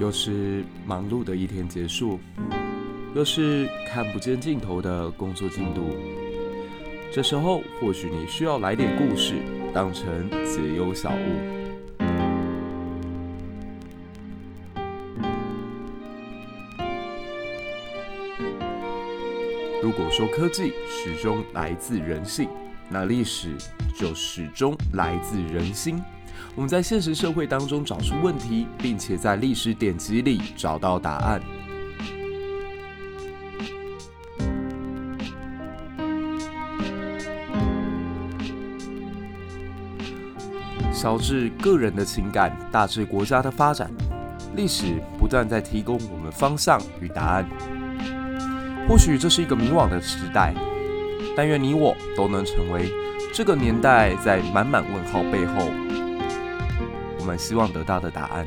又是忙碌的一天结束，又是看不见尽头的工作进度。这时候，或许你需要来点故事，当成解忧小物。如果说科技始终来自人性，那历史就始终来自人心。我们在现实社会当中找出问题，并且在历史典籍里找到答案。小至个人的情感，大至国家的发展，历史不断在提供我们方向与答案。或许这是一个迷惘的时代，但愿你我都能成为这个年代在满满问号背后。我们希望得到的答案。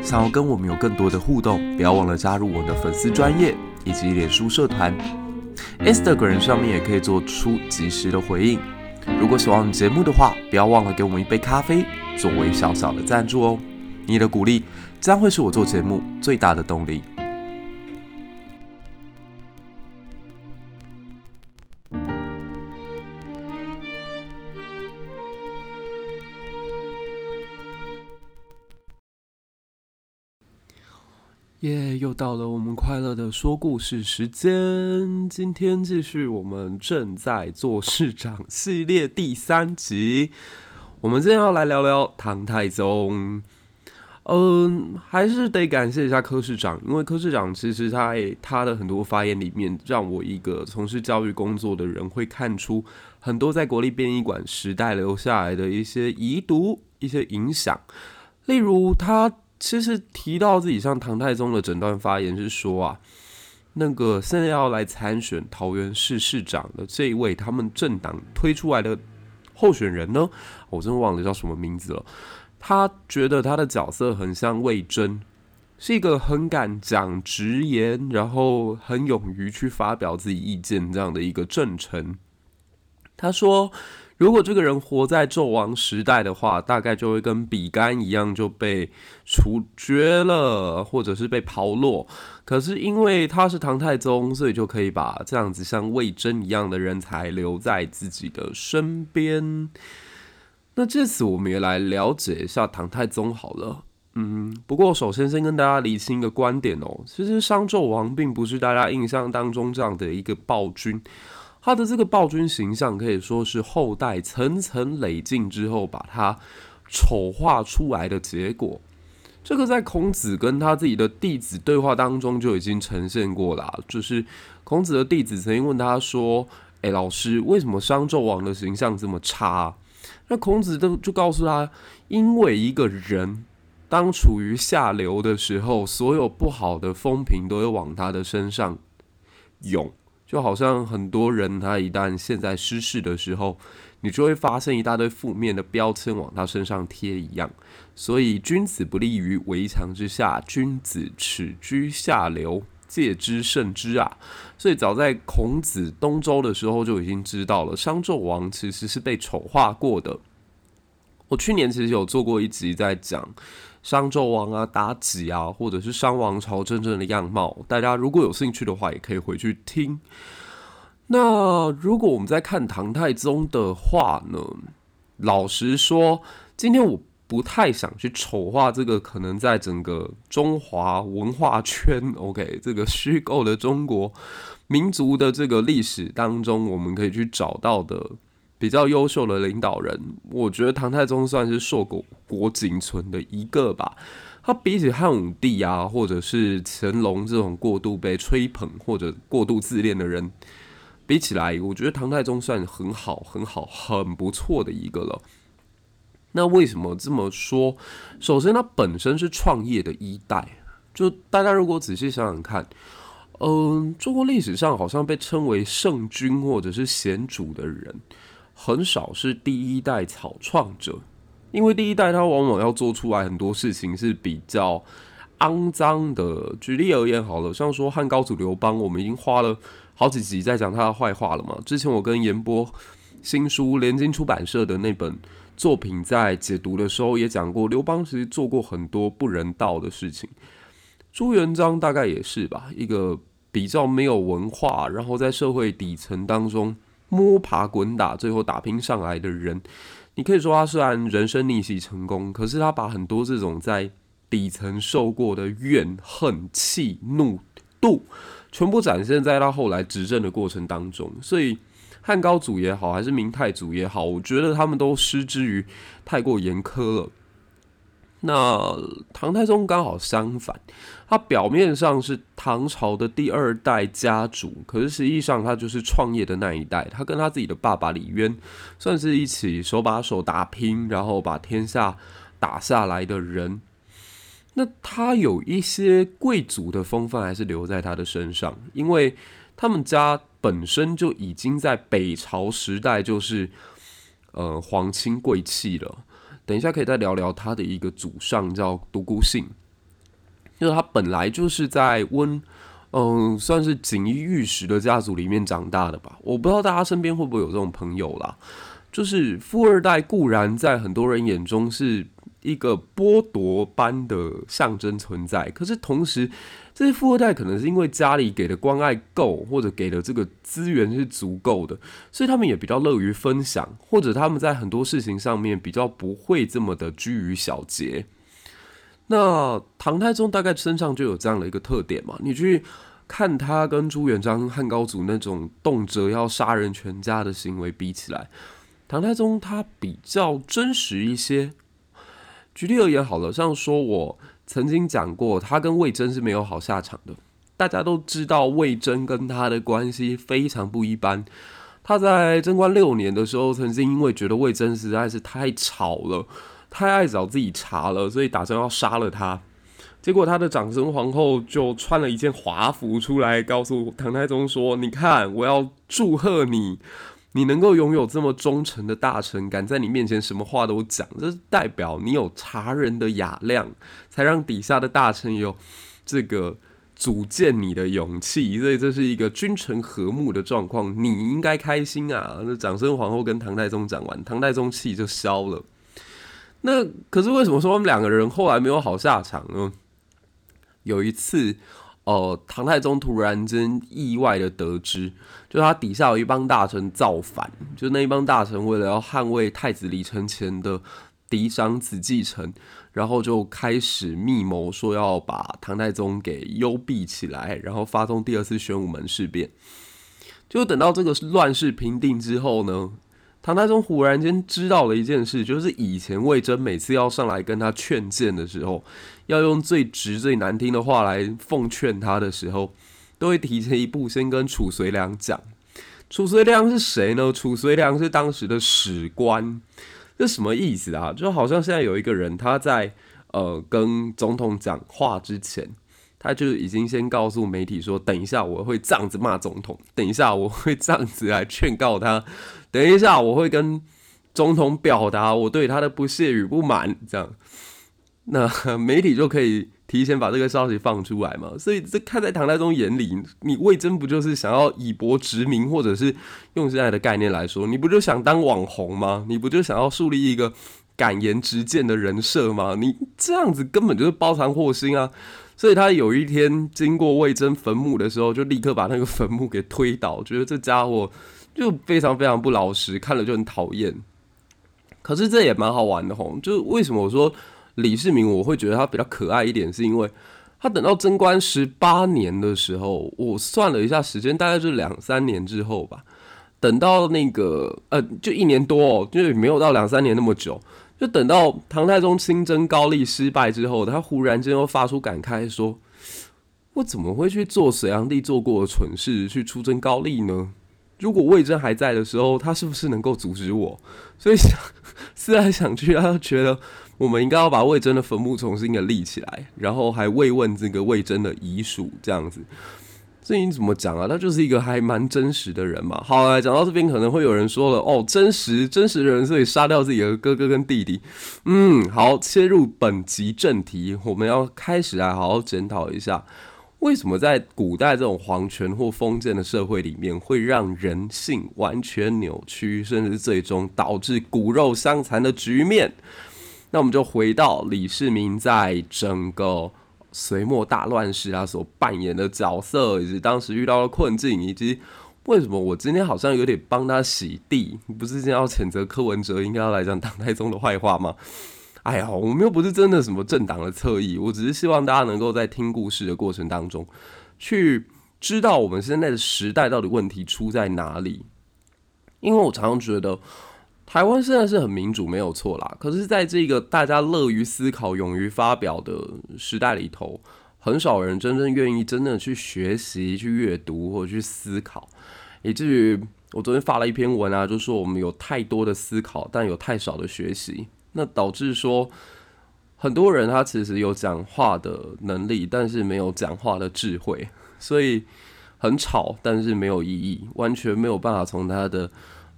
想要跟我们有更多的互动，不要忘了加入我的粉丝专业以及脸书社团，Instagram 上面也可以做出及时的回应。如果喜欢我们节目的话，不要忘了给我们一杯咖啡作为小小的赞助哦。你的鼓励将会是我做节目最大的动力。又到了我们快乐的说故事时间。今天继续我们正在做市长系列第三集。我们今天要来聊聊唐太宗。嗯，还是得感谢一下柯市长，因为柯市长其实他他的很多发言里面，让我一个从事教育工作的人会看出很多在国立编译馆时代留下来的一些遗毒、一些影响。例如他。其实提到自己像唐太宗的整段发言是说啊，那个现在要来参选桃园市市长的这一位，他们政党推出来的候选人呢，我真的忘了叫什么名字了。他觉得他的角色很像魏征，是一个很敢讲直言，然后很勇于去发表自己意见这样的一个政臣。他说。如果这个人活在纣王时代的话，大概就会跟比干一样就被处决了，或者是被抛落。可是因为他是唐太宗，所以就可以把这样子像魏征一样的人才留在自己的身边。那这次我们也来了解一下唐太宗好了。嗯，不过首先先跟大家厘清一个观点哦，其实商纣王并不是大家印象当中这样的一个暴君。他的这个暴君形象可以说是后代层层累进之后把他丑化出来的结果。这个在孔子跟他自己的弟子对话当中就已经呈现过了。就是孔子的弟子曾经问他说：“诶，老师，为什么商纣王的形象这么差？”那孔子就就告诉他：“因为一个人当处于下流的时候，所有不好的风评都会往他的身上涌。”就好像很多人，他一旦现在失势的时候，你就会发现一大堆负面的标签往他身上贴一样。所以，君子不立于围墙之下，君子耻居下流，戒之慎之啊。所以，早在孔子东周的时候就已经知道了，商纣王其实是被丑化过的。我去年其实有做过一集在讲。商纣王啊，妲己啊，或者是商王朝真正的样貌，大家如果有兴趣的话，也可以回去听。那如果我们在看唐太宗的话呢，老实说，今天我不太想去丑化这个可能在整个中华文化圈，OK，这个虚构的中国民族的这个历史当中，我们可以去找到的。比较优秀的领导人，我觉得唐太宗算是硕果果仅存的一个吧。他比起汉武帝啊，或者是乾隆这种过度被吹捧或者过度自恋的人比起来，我觉得唐太宗算很好、很好、很不错的一个了。那为什么这么说？首先，他本身是创业的一代。就大家如果仔细想想看，嗯、中国历史上好像被称为圣君或者是贤主的人。很少是第一代草创者，因为第一代他往往要做出来很多事情是比较肮脏的。举例而言，好了，像说汉高祖刘邦，我们已经花了好几集在讲他的坏话了嘛。之前我跟严波新书联经出版社的那本作品在解读的时候也讲过，刘邦其实做过很多不人道的事情。朱元璋大概也是吧，一个比较没有文化，然后在社会底层当中摸爬滚打，最后打拼上来的人。你可以说他虽然人生逆袭成功，可是他把很多这种在底层受过的怨恨、气、怒、妒，全部展现在他后来执政的过程当中。所以汉高祖也好，还是明太祖也好，我觉得他们都失之于太过严苛了。那唐太宗刚好相反，他表面上是唐朝的第二代家主，可是实际上他就是创业的那一代。他跟他自己的爸爸李渊算是一起手把手打拼，然后把天下打下来的人。那他有一些贵族的风范还是留在他的身上，因为他们家本身就已经在北朝时代就是呃皇亲贵戚了。等一下可以再聊聊他的一个祖上叫独孤信，就是他本来就是在温，嗯，算是锦衣玉食的家族里面长大的吧。我不知道大家身边会不会有这种朋友啦，就是富二代固然在很多人眼中是一个剥夺般的象征存在，可是同时。这些富二代可能是因为家里给的关爱够，或者给的这个资源是足够的，所以他们也比较乐于分享，或者他们在很多事情上面比较不会这么的拘于小节。那唐太宗大概身上就有这样的一个特点嘛？你去看他跟朱元璋、汉高祖那种动辄要杀人全家的行为比起来，唐太宗他比较真实一些。举例而言，好了，像说我。曾经讲过，他跟魏征是没有好下场的。大家都知道，魏征跟他的关系非常不一般。他在贞观六年的时候，曾经因为觉得魏征实在是太吵了，太爱找自己茬了，所以打算要杀了他。结果他的长孙皇后就穿了一件华服出来，告诉唐太宗说：“你看，我要祝贺你。”你能够拥有这么忠诚的大臣，敢在你面前什么话都讲，这是代表你有察人的雅量，才让底下的大臣有这个组建你的勇气。所以这是一个君臣和睦的状况，你应该开心啊！那长孙皇后跟唐太宗讲完，唐太宗气就消了。那可是为什么说他们两个人后来没有好下场呢？有一次。哦、呃，唐太宗突然间意外的得知，就他底下有一帮大臣造反，就那一帮大臣为了要捍卫太子李承乾的嫡长子继承，然后就开始密谋说要把唐太宗给幽闭起来，然后发动第二次玄武门事变。就等到这个乱世平定之后呢，唐太宗忽然间知道了一件事，就是以前魏征每次要上来跟他劝谏的时候，要用最直最难听的话来奉劝他的时候，都会提前一步先跟褚遂良讲。褚遂良是谁呢？褚遂良是当时的史官，这什么意思啊？就好像现在有一个人他在呃跟总统讲话之前。他就已经先告诉媒体说：“等一下我会这样子骂总统，等一下我会这样子来劝告他，等一下我会跟总统表达我对他的不屑与不满。”这样，那媒体就可以提前把这个消息放出来嘛。所以这看在唐太宗眼里，你魏征不就是想要以博殖民，或者是用现在的概念来说，你不就想当网红吗？你不就想要树立一个敢言直谏的人设吗？你这样子根本就是包藏祸心啊！所以他有一天经过魏征坟墓的时候，就立刻把那个坟墓给推倒，觉得这家伙就非常非常不老实，看了就很讨厌。可是这也蛮好玩的吼，就为什么我说李世民我会觉得他比较可爱一点，是因为他等到贞观十八年的时候，我算了一下时间，大概是两三年之后吧。等到那个呃，就一年多哦，就没有到两三年那么久。就等到唐太宗亲征高丽失败之后，他忽然间又发出感慨说：“我怎么会去做隋炀帝做过的蠢事，去出征高丽呢？如果魏征还在的时候，他是不是能够阻止我？”所以想 思来想去，他觉得我们应该要把魏征的坟墓重新的立起来，然后还慰问这个魏征的遗属这样子。这你怎么讲啊？他就是一个还蛮真实的人嘛。好，来讲到这边，可能会有人说了，哦，真实真实的人，所以杀掉自己的哥哥跟弟弟。嗯，好，切入本集正题，我们要开始来好好检讨一下，为什么在古代这种皇权或封建的社会里面，会让人性完全扭曲，甚至最终导致骨肉相残的局面？那我们就回到李世民在整个。隋末大乱世啊，所扮演的角色，以及当时遇到的困境，以及为什么我今天好像有点帮他洗地？不是今天要谴责柯文哲，应该要来讲唐太宗的坏话吗？哎呀，我们又不是真的什么政党的侧翼，我只是希望大家能够在听故事的过程当中，去知道我们现在的时代到底问题出在哪里。因为我常常觉得。台湾现在是很民主，没有错啦。可是，在这个大家乐于思考、勇于发表的时代里头，很少人真正愿意真的去学习、去阅读或者去思考。以至于我昨天发了一篇文啊，就说我们有太多的思考，但有太少的学习，那导致说很多人他其实有讲话的能力，但是没有讲话的智慧，所以很吵，但是没有意义，完全没有办法从他的。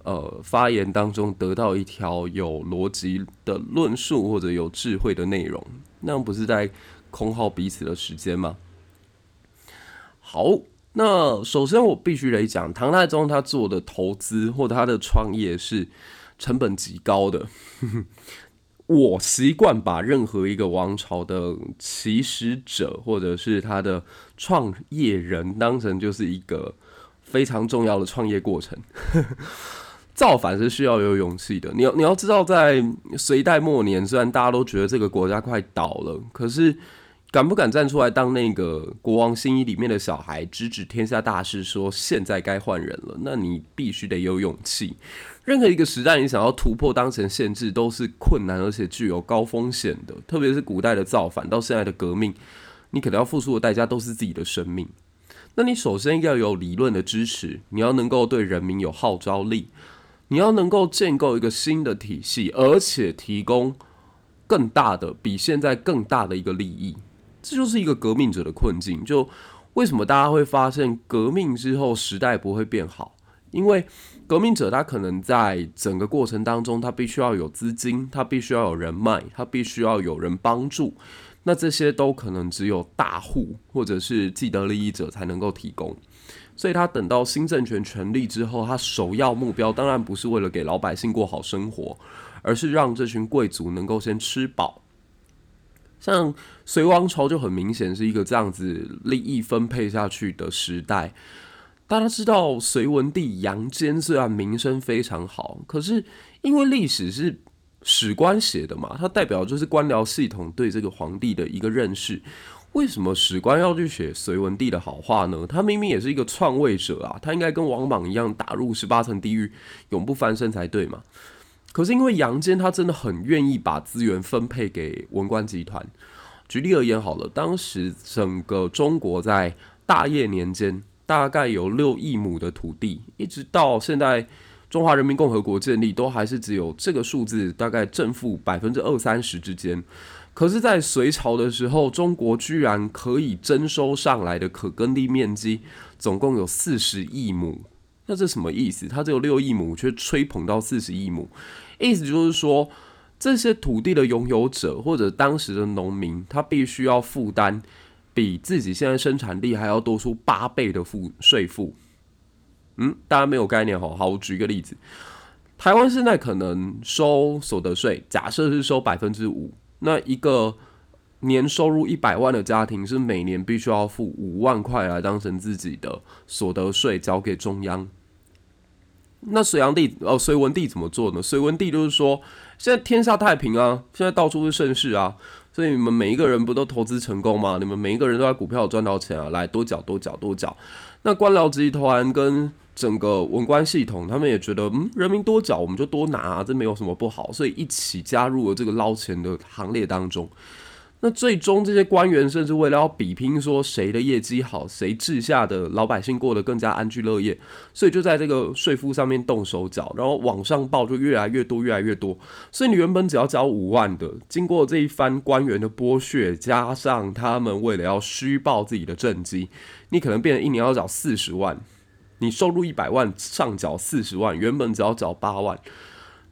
呃，发言当中得到一条有逻辑的论述或者有智慧的内容，那不是在空耗彼此的时间吗？好，那首先我必须得讲，唐太宗他做的投资或者他的创业是成本极高的。我习惯把任何一个王朝的起始者或者是他的创业人当成就是一个非常重要的创业过程。造反是需要有勇气的。你要你要知道，在隋代末年，虽然大家都觉得这个国家快倒了，可是敢不敢站出来当那个国王新衣里面的小孩，直指天下大事，说现在该换人了？那你必须得有勇气。任何一个时代，你想要突破当前限制，都是困难而且具有高风险的。特别是古代的造反到现在的革命，你可能要付出的代价都是自己的生命。那你首先要有理论的支持，你要能够对人民有号召力。你要能够建构一个新的体系，而且提供更大的、比现在更大的一个利益，这就是一个革命者的困境。就为什么大家会发现革命之后时代不会变好？因为革命者他可能在整个过程当中，他必须要有资金，他必须要有人脉，他必须要有人帮助。那这些都可能只有大户或者是既得利益者才能够提供。所以他等到新政权成立之后，他首要目标当然不是为了给老百姓过好生活，而是让这群贵族能够先吃饱。像隋王朝就很明显是一个这样子利益分配下去的时代。大家知道隋文帝杨坚虽然名声非常好，可是因为历史是史官写的嘛，它代表就是官僚系统对这个皇帝的一个认识。为什么史官要去写隋文帝的好话呢？他明明也是一个篡位者啊，他应该跟王莽一样打入十八层地狱，永不翻身才对嘛。可是因为杨坚他真的很愿意把资源分配给文官集团。举例而言好了，当时整个中国在大业年间大概有六亿亩的土地，一直到现在中华人民共和国建立，都还是只有这个数字，大概正负百分之二三十之间。可是，在隋朝的时候，中国居然可以征收上来的可耕地面积总共有四十亿亩。那这什么意思？它只有六亿亩，却吹捧到四十亿亩，意思就是说，这些土地的拥有者或者当时的农民，他必须要负担比自己现在生产力还要多出八倍的赋税负。嗯，大家没有概念哈。好，我举一个例子，台湾现在可能收所得税，假设是收百分之五。那一个年收入一百万的家庭是每年必须要付五万块来当成自己的所得税交给中央。那隋炀帝哦，隋文帝怎么做呢？隋文帝就是说，现在天下太平啊，现在到处是盛世啊，所以你们每一个人不都投资成功吗？你们每一个人都在股票赚到钱啊，来多缴多缴多缴。那官僚集团跟整个文官系统，他们也觉得，嗯，人民多缴，我们就多拿啊，这没有什么不好，所以一起加入了这个捞钱的行列当中。那最终这些官员甚至为了要比拼说谁的业绩好，谁治下的老百姓过得更加安居乐业，所以就在这个税负上面动手脚，然后往上报就越来越多，越来越多。所以你原本只要交五万的，经过这一番官员的剥削，加上他们为了要虚报自己的政绩，你可能变成一年要缴四十万。你收入一百万，上缴四十万，原本只要缴八万，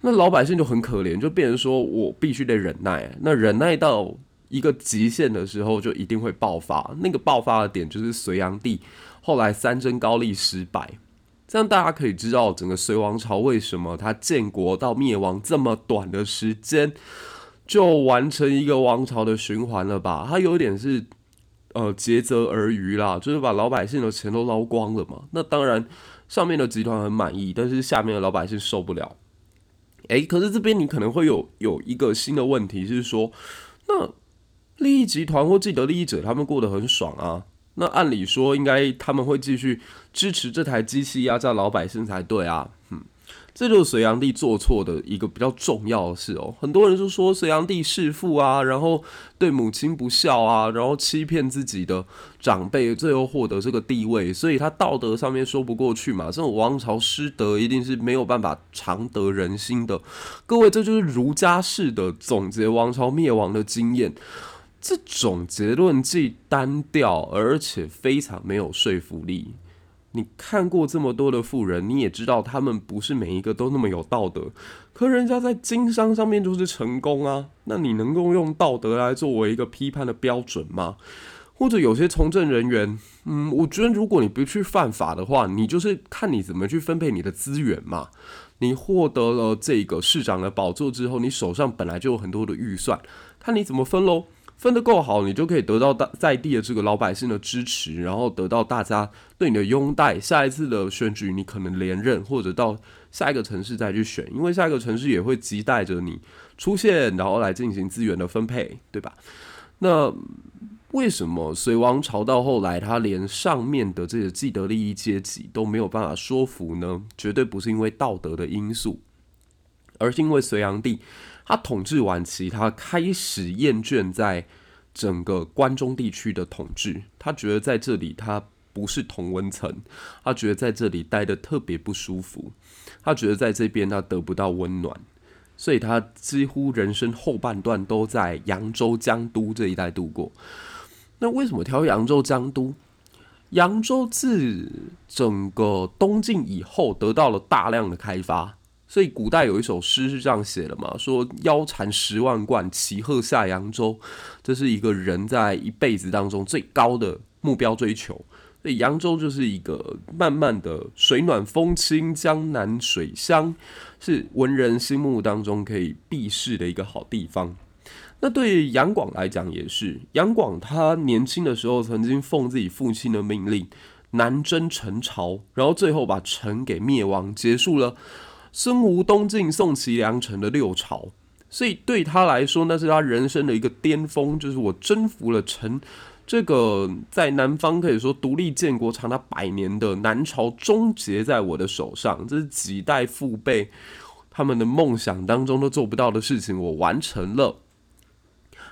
那老百姓就很可怜，就变成说我必须得忍耐，那忍耐到。一个极限的时候，就一定会爆发。那个爆发的点就是隋炀帝后来三征高丽失败，这样大家可以知道整个隋王朝为什么他建国到灭亡这么短的时间就完成一个王朝的循环了吧？他有点是呃竭泽而渔啦，就是把老百姓的钱都捞光了嘛。那当然上面的集团很满意，但是下面的老百姓受不了。诶，可是这边你可能会有有一个新的问题是说，那。利益集团或既得利益者，他们过得很爽啊。那按理说，应该他们会继续支持这台机器压榨老百姓才对啊。嗯，这就是隋炀帝做错的一个比较重要的事哦。很多人就说隋炀帝弑父啊，然后对母亲不孝啊，然后欺骗自己的长辈，最后获得这个地位，所以他道德上面说不过去嘛。这种王朝失德一定是没有办法长得人心的。各位，这就是儒家式的总结王朝灭亡的经验。这种结论既单调，而且非常没有说服力。你看过这么多的富人，你也知道他们不是每一个都那么有道德。可人家在经商上面就是成功啊，那你能够用道德来作为一个批判的标准吗？或者有些从政人员，嗯，我觉得如果你不去犯法的话，你就是看你怎么去分配你的资源嘛。你获得了这个市长的宝座之后，你手上本来就有很多的预算，看你怎么分喽。分得够好，你就可以得到大在地的这个老百姓的支持，然后得到大家对你的拥戴。下一次的选举，你可能连任，或者到下一个城市再去选，因为下一个城市也会期待着你出现，然后来进行资源的分配，对吧？那为什么隋王朝到后来，他连上面的这个既得利益阶级都没有办法说服呢？绝对不是因为道德的因素，而是因为隋炀帝。他统治晚期，他开始厌倦在整个关中地区的统治。他觉得在这里他不是同温层，他觉得在这里待得特别不舒服，他觉得在这边他得不到温暖，所以他几乎人生后半段都在扬州江都这一带度过。那为什么挑扬州江都？扬州自整个东晋以后得到了大量的开发。所以古代有一首诗是这样写的嘛，说腰缠十万贯，骑鹤下扬州。这是一个人在一辈子当中最高的目标追求。所以扬州就是一个慢慢的水暖风轻，江南水乡，是文人心目当中可以避世的一个好地方。那对杨广来讲也是，杨广他年轻的时候曾经奉自己父亲的命令南征陈朝，然后最后把陈给灭亡，结束了。孙吴、东晋、宋、齐、梁、陈的六朝，所以对他来说，那是他人生的一个巅峰，就是我征服了陈这个在南方可以说独立建国长达百年的南朝，终结在我的手上。这是几代父辈他们的梦想当中都做不到的事情，我完成了。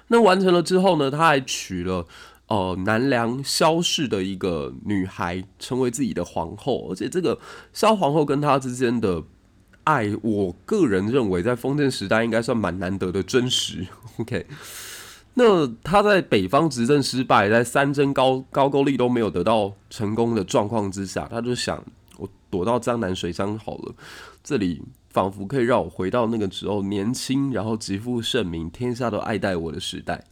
那完成了之后呢，他还娶了呃南梁萧氏的一个女孩，成为自己的皇后，而且这个萧皇后跟他之间的。爱，我个人认为在封建时代应该算蛮难得的真实。OK，那他在北方执政失败，在三征高高句丽都没有得到成功的状况之下，他就想我躲到江南水乡好了，这里仿佛可以让我回到那个时候年轻，然后极负盛名，天下都爱戴我的时代。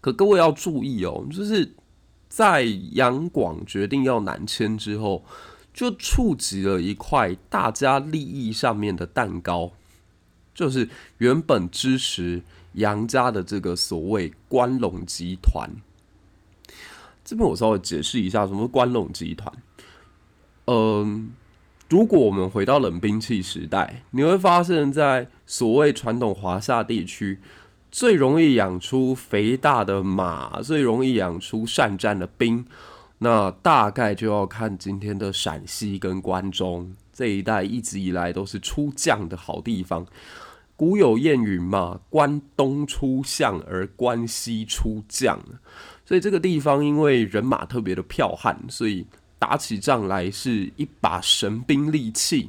可各位要注意哦，就是在杨广决定要南迁之后。就触及了一块大家利益上面的蛋糕，就是原本支持杨家的这个所谓关陇集团。这边我稍微解释一下，什么是关陇集团？嗯，如果我们回到冷兵器时代，你会发现在所谓传统华夏地区，最容易养出肥大的马，最容易养出善战的兵。那大概就要看今天的陕西跟关中这一带，一直以来都是出将的好地方。古有谚语嘛，“关东出相而关西出将”，所以这个地方因为人马特别的剽悍，所以打起仗来是一把神兵利器。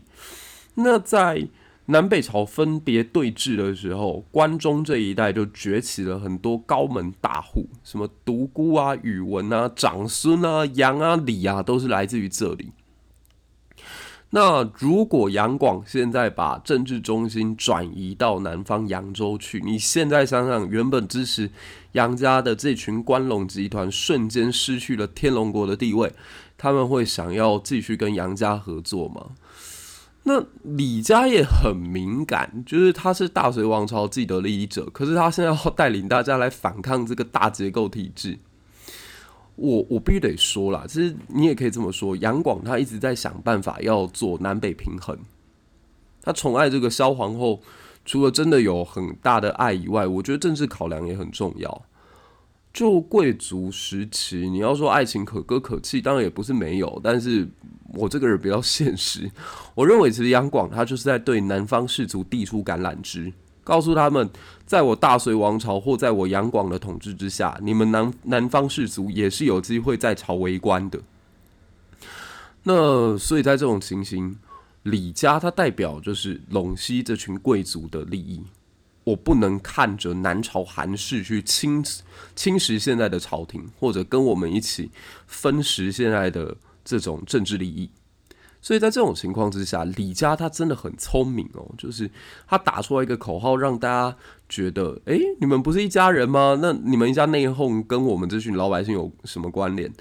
那在南北朝分别对峙的时候，关中这一带就崛起了很多高门大户，什么独孤啊、宇文啊、长孙啊、杨啊、李啊，都是来自于这里。那如果杨广现在把政治中心转移到南方扬州去，你现在想想，原本支持杨家的这群关陇集团瞬间失去了天龙国的地位，他们会想要继续跟杨家合作吗？那李家也很敏感，就是他是大隋王朝既得利益者，可是他现在要带领大家来反抗这个大结构体制。我我必须得说啦，其实你也可以这么说，杨广他一直在想办法要做南北平衡。他宠爱这个萧皇后，除了真的有很大的爱以外，我觉得政治考量也很重要。就贵族时期，你要说爱情可歌可泣，当然也不是没有，但是我这个人比较现实，我认为其实杨广他就是在对南方士族递出橄榄枝。告诉他们，在我大隋王朝或在我杨广的统治之下，你们南南方士族也是有机会在朝为官的。那所以在这种情形，李家它代表就是陇西这群贵族的利益，我不能看着南朝韩氏去侵侵蚀现在的朝廷，或者跟我们一起分食现在的这种政治利益。所以在这种情况之下，李家他真的很聪明哦，就是他打出来一个口号，让大家觉得，诶，你们不是一家人吗？那你们一家内讧跟我们这群老百姓有什么关联？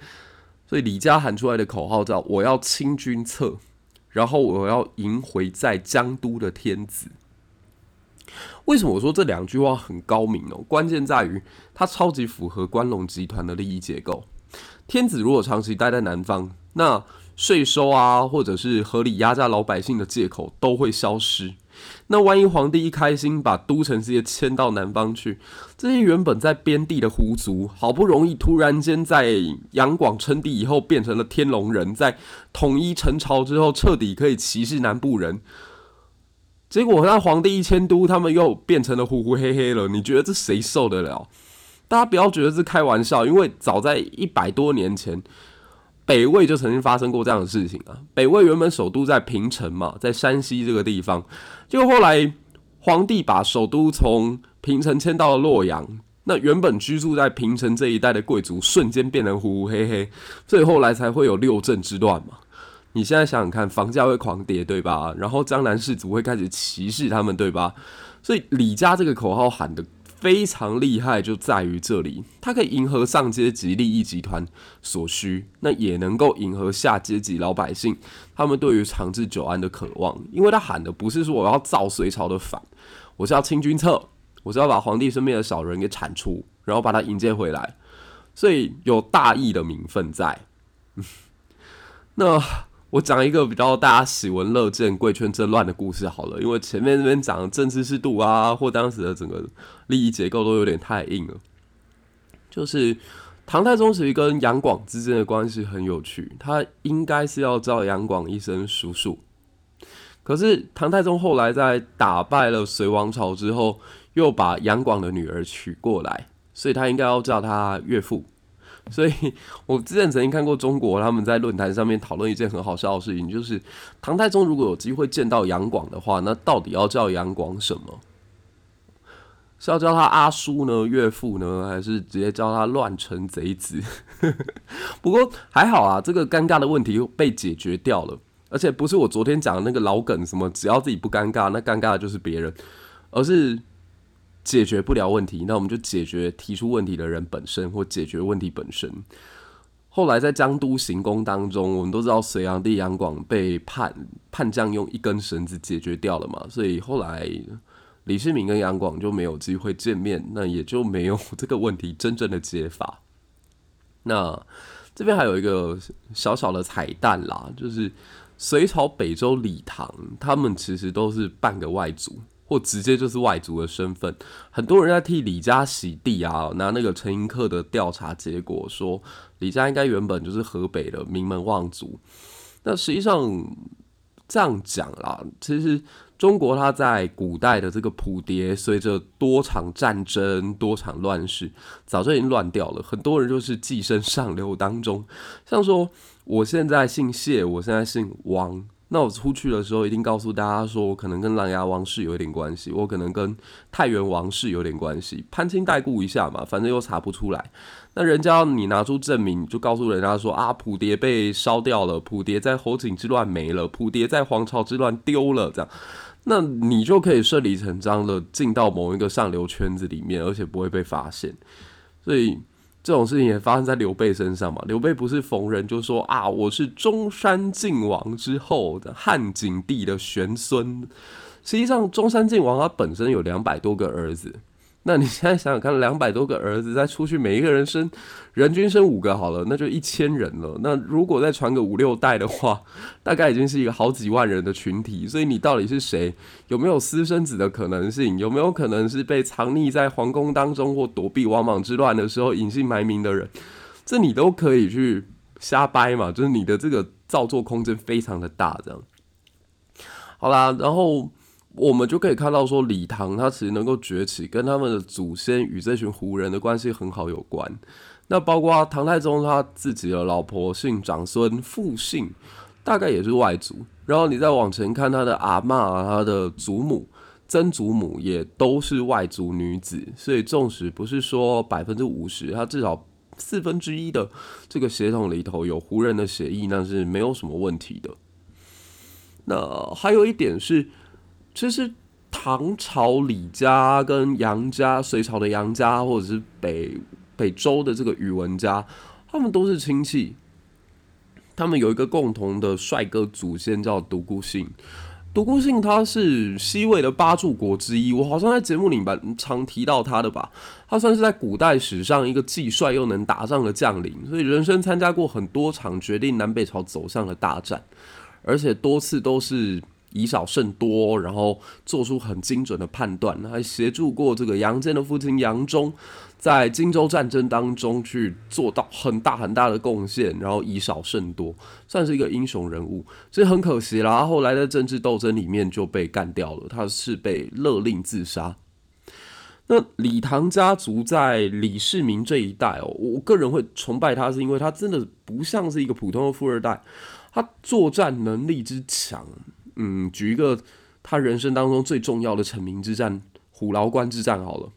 所以李家喊出来的口号叫“我要清君侧，然后我要迎回在江都的天子”。为什么我说这两句话很高明哦？关键在于它超级符合关陇集团的利益结构。天子如果长期待在南方，那税收啊，或者是合理压榨老百姓的借口都会消失。那万一皇帝一开心把都城这些迁到南方去，这些原本在边地的胡族，好不容易突然间在杨广称帝以后变成了天龙人，在统一陈朝之后彻底可以歧视南部人。结果那皇帝一迁都，他们又变成了呼呼黑黑了。你觉得这谁受得了？大家不要觉得是开玩笑，因为早在一百多年前。北魏就曾经发生过这样的事情啊！北魏原本首都在平城嘛，在山西这个地方，结果后来皇帝把首都从平城迁到了洛阳，那原本居住在平城这一带的贵族瞬间变得呼呼黑黑，所以后来才会有六镇之乱嘛。你现在想想看，房价会狂跌，对吧？然后江南士族会开始歧视他们，对吧？所以李家这个口号喊的。非常厉害，就在于这里，它可以迎合上阶级利益集团所需，那也能够迎合下阶级老百姓他们对于长治久安的渴望。因为他喊的不是说我要造隋朝的反，我是要清君侧，我是要把皇帝身边的小人给铲除，然后把他迎接回来，所以有大义的名分在。那。我讲一个比较大家喜闻乐见、贵圈真乱的故事好了，因为前面那边讲的政治制度啊，或当时的整个利益结构都有点太硬了。就是唐太宗其实跟杨广之间的关系很有趣，他应该是要叫杨广一声叔叔，可是唐太宗后来在打败了隋王朝之后，又把杨广的女儿娶过来，所以他应该要叫他岳父。所以，我之前曾经看过中国他们在论坛上面讨论一件很好笑的事情，就是唐太宗如果有机会见到杨广的话，那到底要叫杨广什么？是要叫他阿叔呢、岳父呢，还是直接叫他乱臣贼子？不过还好啊，这个尴尬的问题被解决掉了，而且不是我昨天讲的那个老梗，什么只要自己不尴尬，那尴尬的就是别人，而是。解决不了问题，那我们就解决提出问题的人本身，或解决问题本身。后来在江都行宫当中，我们都知道隋炀帝杨广被叛叛将用一根绳子解决掉了嘛，所以后来李世民跟杨广就没有机会见面，那也就没有这个问题真正的解法。那这边还有一个小小的彩蛋啦，就是隋朝北周李唐，他们其实都是半个外族。或直接就是外族的身份，很多人在替李家洗地啊，拿那个陈寅恪的调查结果说，李家应该原本就是河北的名门望族。那实际上这样讲啦，其实中国它在古代的这个谱牒，随着多场战争、多场乱世，早就已经乱掉了。很多人就是寄生上流当中，像说我现在姓谢，我现在姓王。那我出去的时候，一定告诉大家说，我可能跟琅琊王氏有一点关系，我可能跟太原王氏有点关系，攀亲带故一下嘛，反正又查不出来。那人家你拿出证明，就告诉人家说啊，谱蝶被烧掉了，谱蝶在侯景之乱没了，谱蝶在皇朝之乱丢了，这样，那你就可以顺理成章的进到某一个上流圈子里面，而且不会被发现，所以。这种事情也发生在刘备身上嘛？刘备不是逢人就说啊，我是中山靖王之后的汉景帝的玄孙。实际上，中山靖王他本身有两百多个儿子。那你现在想想看，两百多个儿子再出去，每一个人生人均生五个好了，那就一千人了。那如果再传个五六代的话，大概已经是一个好几万人的群体。所以你到底是谁？有没有私生子的可能性？有没有可能是被藏匿在皇宫当中或躲避王莽之乱的时候隐姓埋名的人？这你都可以去瞎掰嘛，就是你的这个造作空间非常的大。这样，好啦，然后。我们就可以看到，说李唐他其实能够崛起，跟他们的祖先与这群胡人的关系很好有关。那包括唐太宗他自己的老婆姓长孙，父姓大概也是外族。然后你再往前看，他的阿嬷、他的祖母、曾祖母也都是外族女子。所以纵使不是说百分之五十，他至少四分之一的这个血统里头有胡人的血裔，那是没有什么问题的。那还有一点是。其实唐朝李家跟杨家，隋朝的杨家，或者是北北周的这个宇文家，他们都是亲戚。他们有一个共同的帅哥祖先叫独孤信。独孤信他是西魏的八柱国之一，我好像在节目里面常提到他的吧。他算是在古代史上一个既帅又能打仗的将领，所以人生参加过很多场决定南北朝走向的大战，而且多次都是。以少胜多，然后做出很精准的判断，还协助过这个杨坚的父亲杨忠，在荆州战争当中去做到很大很大的贡献，然后以少胜多，算是一个英雄人物。所以很可惜啦，后来的政治斗争里面就被干掉了，他是被勒令自杀。那李唐家族在李世民这一代哦，我个人会崇拜他，是因为他真的不像是一个普通的富二代，他作战能力之强。嗯，举一个他人生当中最重要的成名之战——虎牢关之战好了。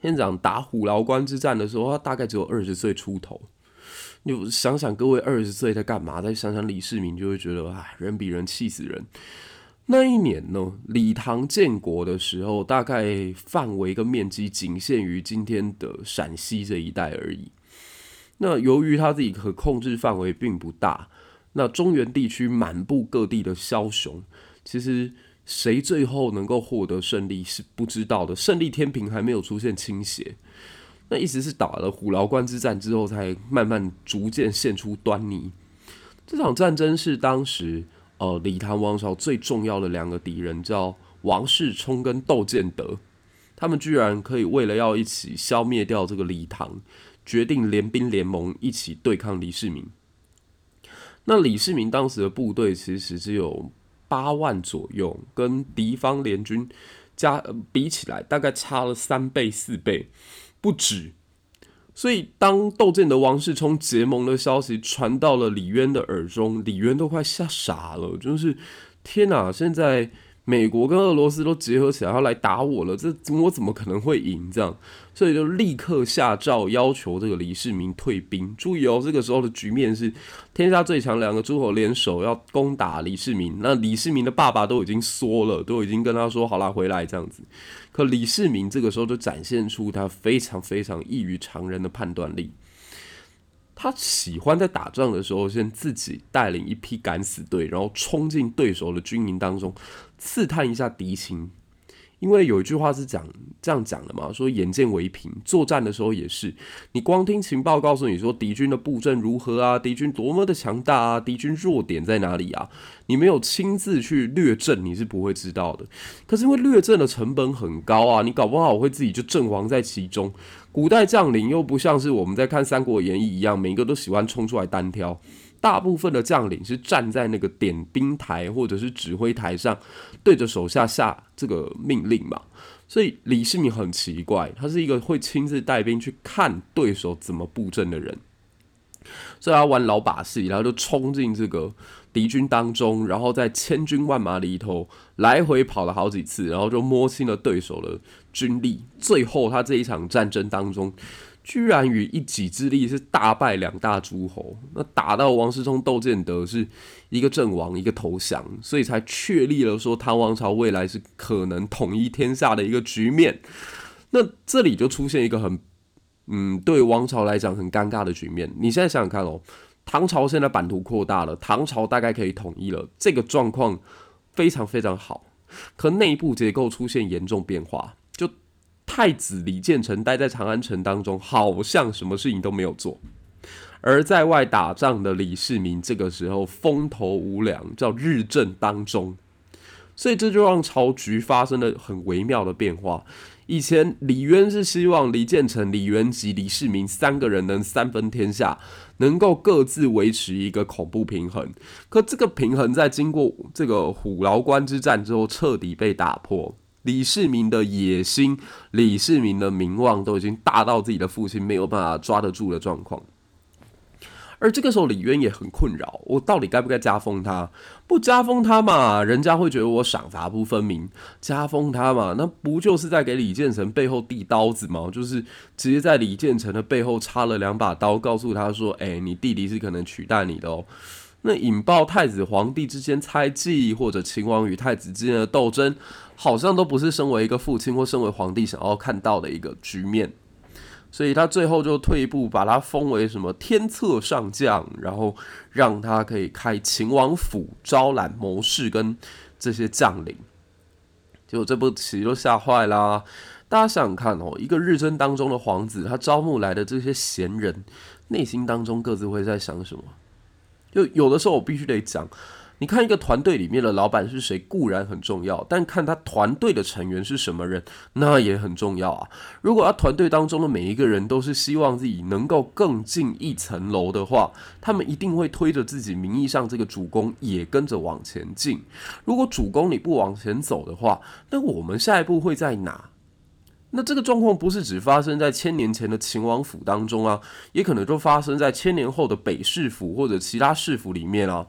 先讲打虎牢关之战的时候，他大概只有二十岁出头。你想想，各位二十岁在干嘛？再想想李世民，就会觉得哎，人比人气死人。那一年呢，李唐建国的时候，大概范围跟面积仅限于今天的陕西这一带而已。那由于他自己可控制范围并不大。那中原地区满布各地的枭雄，其实谁最后能够获得胜利是不知道的。胜利天平还没有出现倾斜，那一直是打了虎牢关之战之后，才慢慢逐渐现出端倪。这场战争是当时呃李唐王朝最重要的两个敌人，叫王世充跟窦建德，他们居然可以为了要一起消灭掉这个李唐，决定联兵联盟一起对抗李世民。那李世民当时的部队其实只有八万左右，跟敌方联军加比起来，大概差了三倍四倍不止。所以当窦建德、王世充结盟的消息传到了李渊的耳中，李渊都快吓傻了，就是天哪！现在。美国跟俄罗斯都结合起来要来打我了，这我怎么可能会赢？这样，所以就立刻下诏要求这个李世民退兵。注意哦，这个时候的局面是天下最强两个诸侯联手要攻打李世民。那李世民的爸爸都已经缩了，都已经跟他说好了回来这样子。可李世民这个时候就展现出他非常非常异于常人的判断力。他喜欢在打仗的时候，先自己带领一批敢死队，然后冲进对手的军营当中，刺探一下敌情。因为有一句话是讲这样讲的嘛，说眼见为凭。作战的时候也是，你光听情报告诉你说敌军的布阵如何啊，敌军多么的强大啊，敌军弱点在哪里啊，你没有亲自去略阵，你是不会知道的。可是因为略阵的成本很高啊，你搞不好会自己就阵亡在其中。古代将领又不像是我们在看《三国演义》一样，每一个都喜欢冲出来单挑。大部分的将领是站在那个点兵台或者是指挥台上，对着手下下这个命令嘛。所以李世民很奇怪，他是一个会亲自带兵去看对手怎么布阵的人，所以他玩老把戏，然后就冲进这个敌军当中，然后在千军万马里头来回跑了好几次，然后就摸清了对手的军力。最后他这一场战争当中，居然以一己之力是大败两大诸侯，那打到王师聪、窦建德是一个阵亡，一个投降，所以才确立了说唐王朝未来是可能统一天下的一个局面。那这里就出现一个很，嗯，对王朝来讲很尴尬的局面。你现在想想看哦，唐朝现在版图扩大了，唐朝大概可以统一了，这个状况非常非常好，可内部结构出现严重变化。太子李建成待在长安城当中，好像什么事情都没有做；而在外打仗的李世民，这个时候风头无两，叫日正当中。所以这就让朝局发生了很微妙的变化。以前李渊是希望李建成、李元吉、李世民三个人能三分天下，能够各自维持一个恐怖平衡。可这个平衡在经过这个虎牢关之战之后，彻底被打破。李世民的野心，李世民的名望都已经大到自己的父亲没有办法抓得住的状况。而这个时候，李渊也很困扰：我到底该不该加封他？不加封他嘛，人家会觉得我赏罚不分明；加封他嘛，那不就是在给李建成背后递刀子吗？就是直接在李建成的背后插了两把刀，告诉他说：“哎，你弟弟是可能取代你的哦。”那引爆太子皇帝之间猜忌，或者秦王与太子之间的斗争。好像都不是身为一个父亲或身为皇帝想要看到的一个局面，所以他最后就退一步，把他封为什么天策上将，然后让他可以开秦王府，招揽谋士跟这些将领。结果这步棋都吓坏啦！大家想想看哦，一个日争当中的皇子，他招募来的这些贤人，内心当中各自会在想什么？就有的时候我必须得讲。你看一个团队里面的老板是谁固然很重要，但看他团队的成员是什么人，那也很重要啊。如果他团队当中的每一个人都是希望自己能够更进一层楼的话，他们一定会推着自己名义上这个主公也跟着往前进。如果主公你不往前走的话，那我们下一步会在哪？那这个状况不是只发生在千年前的秦王府当中啊，也可能就发生在千年后的北市府或者其他市府里面啊。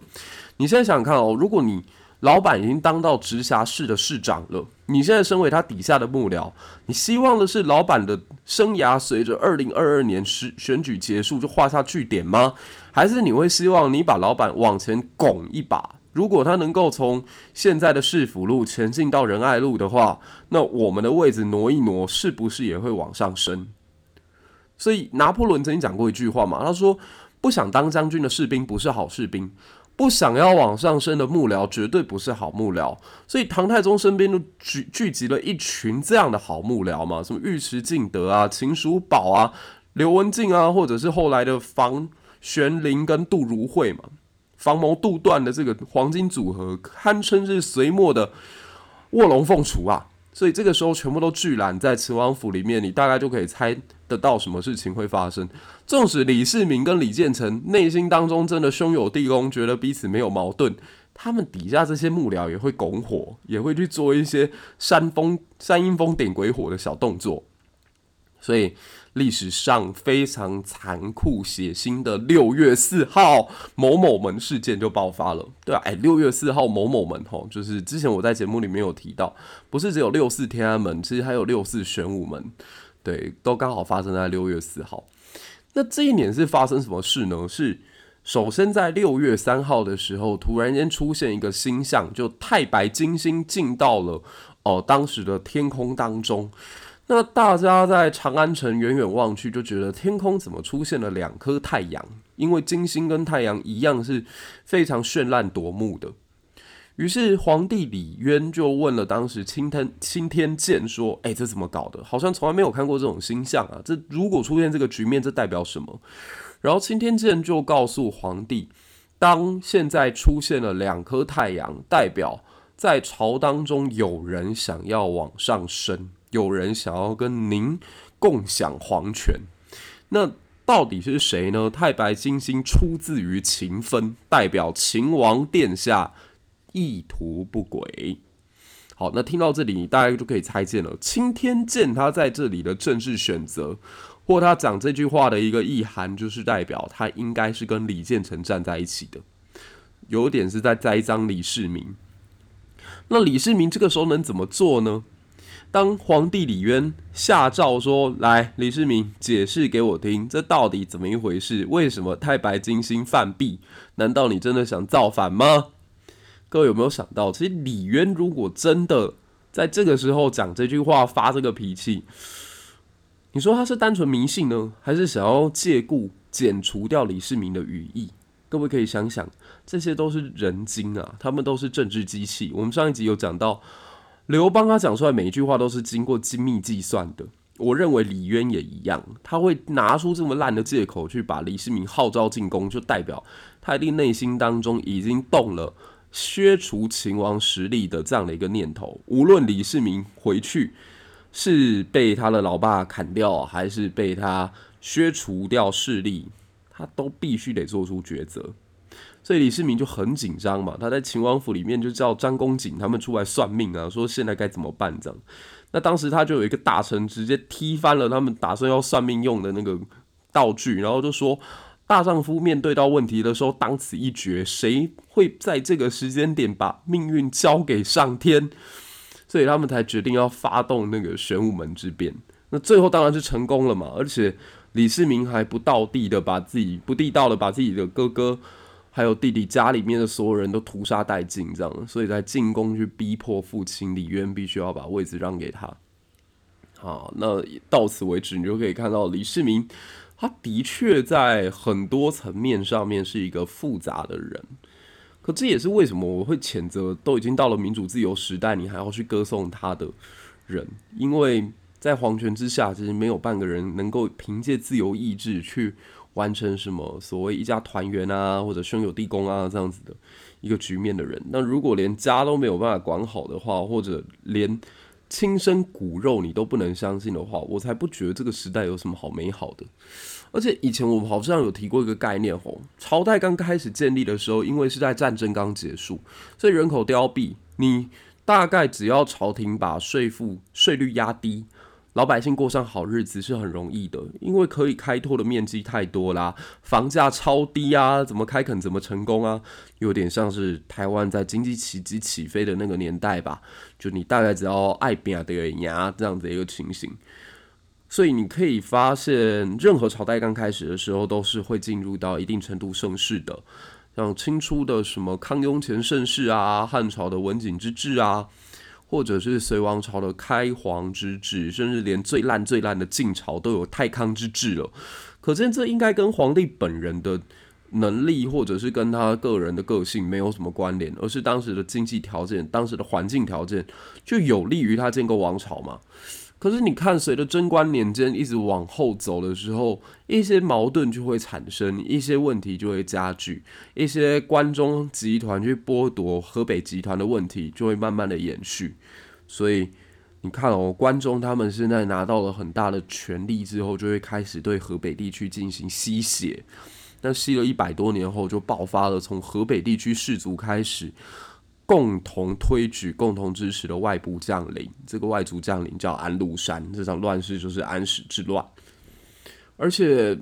你现在想想看哦，如果你老板已经当到直辖市的市长了，你现在身为他底下的幕僚，你希望的是老板的生涯随着二零二二年选选举结束就画下句点吗？还是你会希望你把老板往前拱一把？如果他能够从现在的市府路前进到仁爱路的话，那我们的位置挪一挪，是不是也会往上升？所以拿破仑曾经讲过一句话嘛，他说：“不想当将军的士兵不是好士兵。”不想要往上升的幕僚，绝对不是好幕僚。所以唐太宗身边就聚聚集了一群这样的好幕僚嘛，什么尉迟敬德啊、秦叔宝啊、刘文静啊，或者是后来的房玄龄跟杜如晦嘛，房谋杜断的这个黄金组合，堪称是隋末的卧龙凤雏啊。所以这个时候全部都聚揽在秦王府里面，你大概就可以猜得到什么事情会发生。纵使李世民跟李建成内心当中真的兄友弟恭，觉得彼此没有矛盾，他们底下这些幕僚也会拱火，也会去做一些煽风煽阴风点鬼火的小动作。所以历史上非常残酷血腥的六月四号某某门事件就爆发了。对啊，哎，六月四号某某门吼，就是之前我在节目里面有提到，不是只有六四天安门，其实还有六四玄武门，对，都刚好发生在六月四号。那这一年是发生什么事呢？是首先在六月三号的时候，突然间出现一个星象，就太白金星进到了哦、呃、当时的天空当中。那大家在长安城远远望去，就觉得天空怎么出现了两颗太阳？因为金星跟太阳一样是非常绚烂夺目的。于是皇帝李渊就问了当时钦天钦天监说：“哎、这怎么搞的？好像从来没有看过这种星象啊！这如果出现这个局面，这代表什么？”然后钦天监就告诉皇帝：“当现在出现了两颗太阳，代表在朝当中有人想要往上升。”有人想要跟您共享皇权，那到底是谁呢？太白金星出自于秦分，代表秦王殿下意图不轨。好，那听到这里，你大概就可以猜见了，青天剑他在这里的政治选择，或他讲这句话的一个意涵，就是代表他应该是跟李建成站在一起的，有点是在栽赃李世民。那李世民这个时候能怎么做呢？当皇帝李渊下诏说：“来，李世民解释给我听，这到底怎么一回事？为什么太白金星犯闭？难道你真的想造反吗？”各位有没有想到，其实李渊如果真的在这个时候讲这句话、发这个脾气，你说他是单纯迷信呢，还是想要借故剪除掉李世民的羽翼？各位可以想想，这些都是人精啊，他们都是政治机器。我们上一集有讲到，刘邦他讲出来每一句话都是经过精密计算的。我认为李渊也一样，他会拿出这么烂的借口去把李世民号召进宫，就代表他一定内心当中已经动了。削除秦王实力的这样的一个念头，无论李世民回去是被他的老爸砍掉，还是被他削除掉势力，他都必须得做出抉择。所以李世民就很紧张嘛，他在秦王府里面就叫张公瑾他们出来算命啊，说现在该怎么办这样。那当时他就有一个大臣直接踢翻了他们打算要算命用的那个道具，然后就说。大丈夫面对到问题的时候，当此一决，谁会在这个时间点把命运交给上天？所以他们才决定要发动那个玄武门之变。那最后当然是成功了嘛，而且李世民还不到地的把自己不地道的把自己的哥哥还有弟弟家里面的所有人都屠杀殆尽，这样，所以在进宫去逼迫父亲李渊必须要把位子让给他。好，那到此为止，你就可以看到李世民。他的确在很多层面上面是一个复杂的人，可这也是为什么我会谴责都已经到了民主自由时代，你还要去歌颂他的人，因为在皇权之下，其实没有半个人能够凭借自由意志去完成什么所谓一家团圆啊，或者兄友弟恭啊这样子的一个局面的人。那如果连家都没有办法管好的话，或者连亲生骨肉你都不能相信的话，我才不觉得这个时代有什么好美好的。而且以前我们好像有提过一个概念吼，朝代刚开始建立的时候，因为是在战争刚结束，所以人口凋敝，你大概只要朝廷把税负税率压低。老百姓过上好日子是很容易的，因为可以开拓的面积太多啦，房价超低啊，怎么开垦怎么成功啊，有点像是台湾在经济奇迹起飞的那个年代吧，就你大概只要爱拼的牙这样子一个情形，所以你可以发现，任何朝代刚开始的时候都是会进入到一定程度盛世的，像清初的什么康雍乾盛世啊，汉朝的文景之治啊。或者是隋王朝的开皇之治，甚至连最烂最烂的晋朝都有太康之治了。可见这应该跟皇帝本人的能力，或者是跟他个人的个性没有什么关联，而是当时的经济条件、当时的环境条件就有利于他建构王朝嘛。可是你看，随着贞观年间一直往后走的时候，一些矛盾就会产生，一些问题就会加剧，一些关中集团去剥夺河北集团的问题就会慢慢的延续。所以你看哦，关中他们现在拿到了很大的权力之后，就会开始对河北地区进行吸血。那吸了一百多年后，就爆发了从河北地区士族开始。共同推举、共同支持的外部将领，这个外族将领叫安禄山。这场乱世就是安史之乱。而且，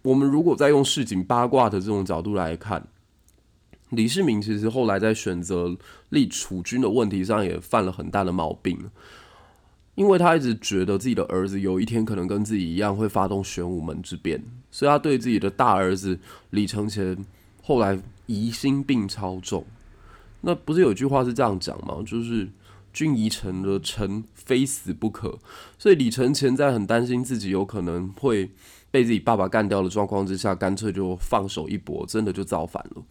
我们如果再用市井八卦的这种角度来看，李世民其实后来在选择立储君的问题上也犯了很大的毛病，因为他一直觉得自己的儿子有一天可能跟自己一样会发动玄武门之变，所以他对自己的大儿子李承乾后来疑心病超重。那不是有句话是这样讲吗？就是君疑臣的臣非死不可。所以李承乾在很担心自己有可能会被自己爸爸干掉的状况之下，干脆就放手一搏，真的就造反了。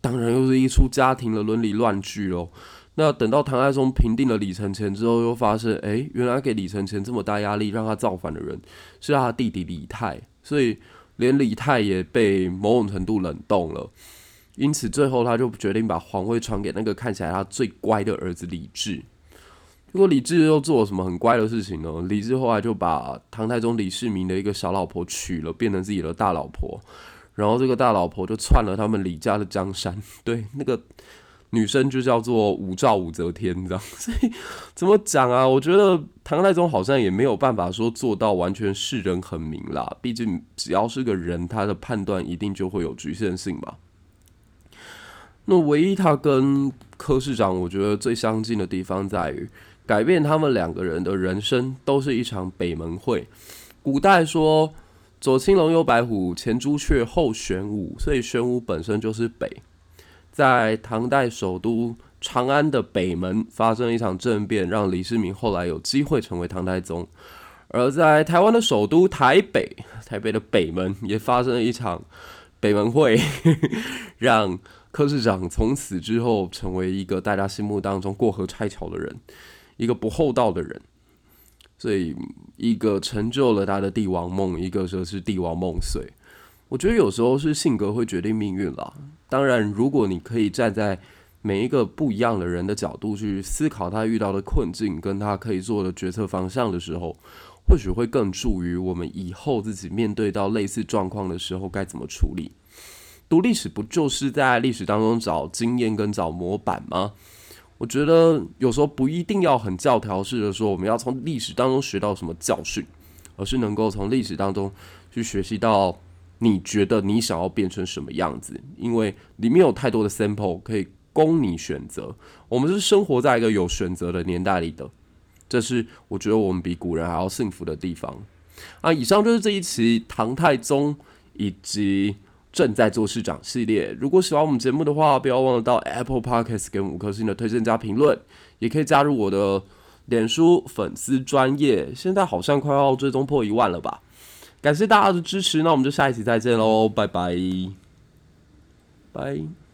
当然又是一出家庭的伦理乱剧喽。那等到唐太宗平定了李承乾之后，又发现，哎、原来给李承乾这么大压力让他造反的人是他弟弟李泰，所以连李泰也被某种程度冷冻了。因此，最后他就决定把皇位传给那个看起来他最乖的儿子李治。如果李治又做了什么很乖的事情呢？李治后来就把唐太宗李世民的一个小老婆娶了，变成自己的大老婆，然后这个大老婆就篡了他们李家的江山。对，那个女生就叫做武曌武则天，这样。所以怎么讲啊？我觉得唐太宗好像也没有办法说做到完全世人很明啦。毕竟只要是个人，他的判断一定就会有局限性嘛。那唯一他跟柯市长，我觉得最相近的地方在于。改变他们两个人的人生，都是一场北门会。古代说“左青龙，右白虎，前朱雀，后玄武”，所以玄武本身就是北。在唐代首都长安的北门发生一场政变，让李世民后来有机会成为唐太宗；而在台湾的首都台北，台北的北门也发生了一场北门会，让柯市长从此之后成为一个大家心目当中过河拆桥的人。一个不厚道的人，所以一个成就了他的帝王梦，一个则是帝王梦碎。我觉得有时候是性格会决定命运啦。当然，如果你可以站在每一个不一样的人的角度去思考他遇到的困境，跟他可以做的决策方向的时候，或许会更助于我们以后自己面对到类似状况的时候该怎么处理。读历史不就是在历史当中找经验跟找模板吗？我觉得有时候不一定要很教条式的说，我们要从历史当中学到什么教训，而是能够从历史当中去学习到你觉得你想要变成什么样子，因为里面有太多的 sample 可以供你选择。我们是生活在一个有选择的年代里的，这是我觉得我们比古人还要幸福的地方。啊，以上就是这一期唐太宗以及。正在做市长系列，如果喜欢我们节目的话，不要忘了到 Apple Podcast 给五颗星的推荐加评论，也可以加入我的脸书粉丝专业，现在好像快要追踪破一万了吧？感谢大家的支持，那我们就下一期再见喽，拜拜，拜。